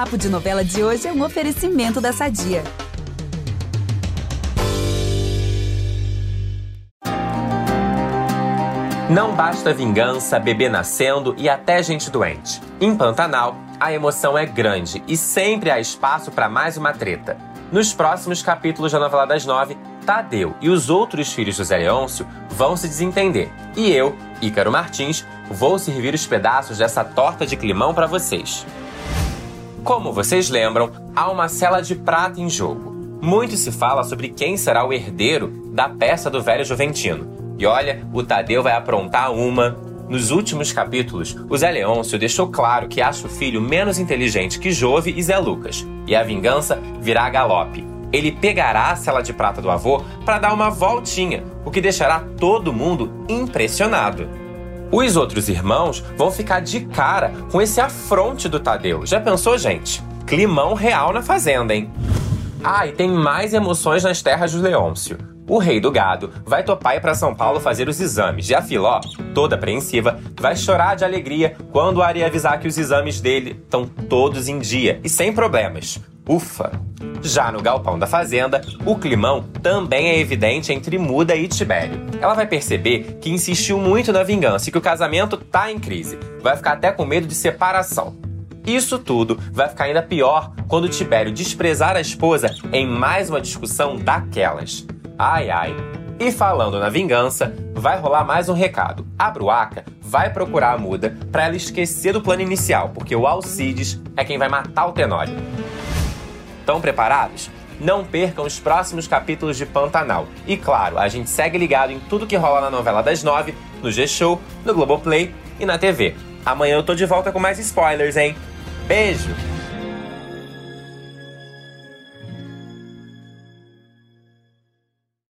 Papo de Novela de hoje é um oferecimento da Sadia. Não basta vingança, bebê nascendo e até gente doente. Em Pantanal, a emoção é grande e sempre há espaço para mais uma treta. Nos próximos capítulos da novela das nove, Tadeu e os outros filhos do Zé Leôncio vão se desentender. E eu, Ícaro Martins, vou servir os pedaços dessa torta de climão para vocês. Como vocês lembram, há uma cela de prata em jogo. Muito se fala sobre quem será o herdeiro da peça do velho Juventino. E olha, o Tadeu vai aprontar uma. Nos últimos capítulos, o Zé Leôncio deixou claro que acha o filho menos inteligente que Jove e Zé Lucas. E a vingança virá a galope ele pegará a cela de prata do avô para dar uma voltinha, o que deixará todo mundo impressionado. Os outros irmãos vão ficar de cara com esse afronte do Tadeu. Já pensou, gente? Climão real na fazenda, hein? Ah, e tem mais emoções nas terras do Leôncio. O rei do gado vai topar ir para São Paulo fazer os exames. E a Filó, toda apreensiva, vai chorar de alegria quando o Ari avisar que os exames dele estão todos em dia e sem problemas. Ufa! Já no galpão da fazenda, o climão também é evidente entre Muda e Tibério. Ela vai perceber que insistiu muito na vingança e que o casamento tá em crise. Vai ficar até com medo de separação. Isso tudo vai ficar ainda pior quando Tibério desprezar a esposa em mais uma discussão daquelas. Ai ai. E falando na vingança, vai rolar mais um recado. A Bruaca vai procurar a Muda para ela esquecer do plano inicial, porque o Alcides é quem vai matar o Tenório. Estão preparados? Não percam os próximos capítulos de Pantanal. E claro, a gente segue ligado em tudo que rola na novela das nove, no G-Show, no Globoplay e na TV. Amanhã eu tô de volta com mais spoilers, hein? Beijo!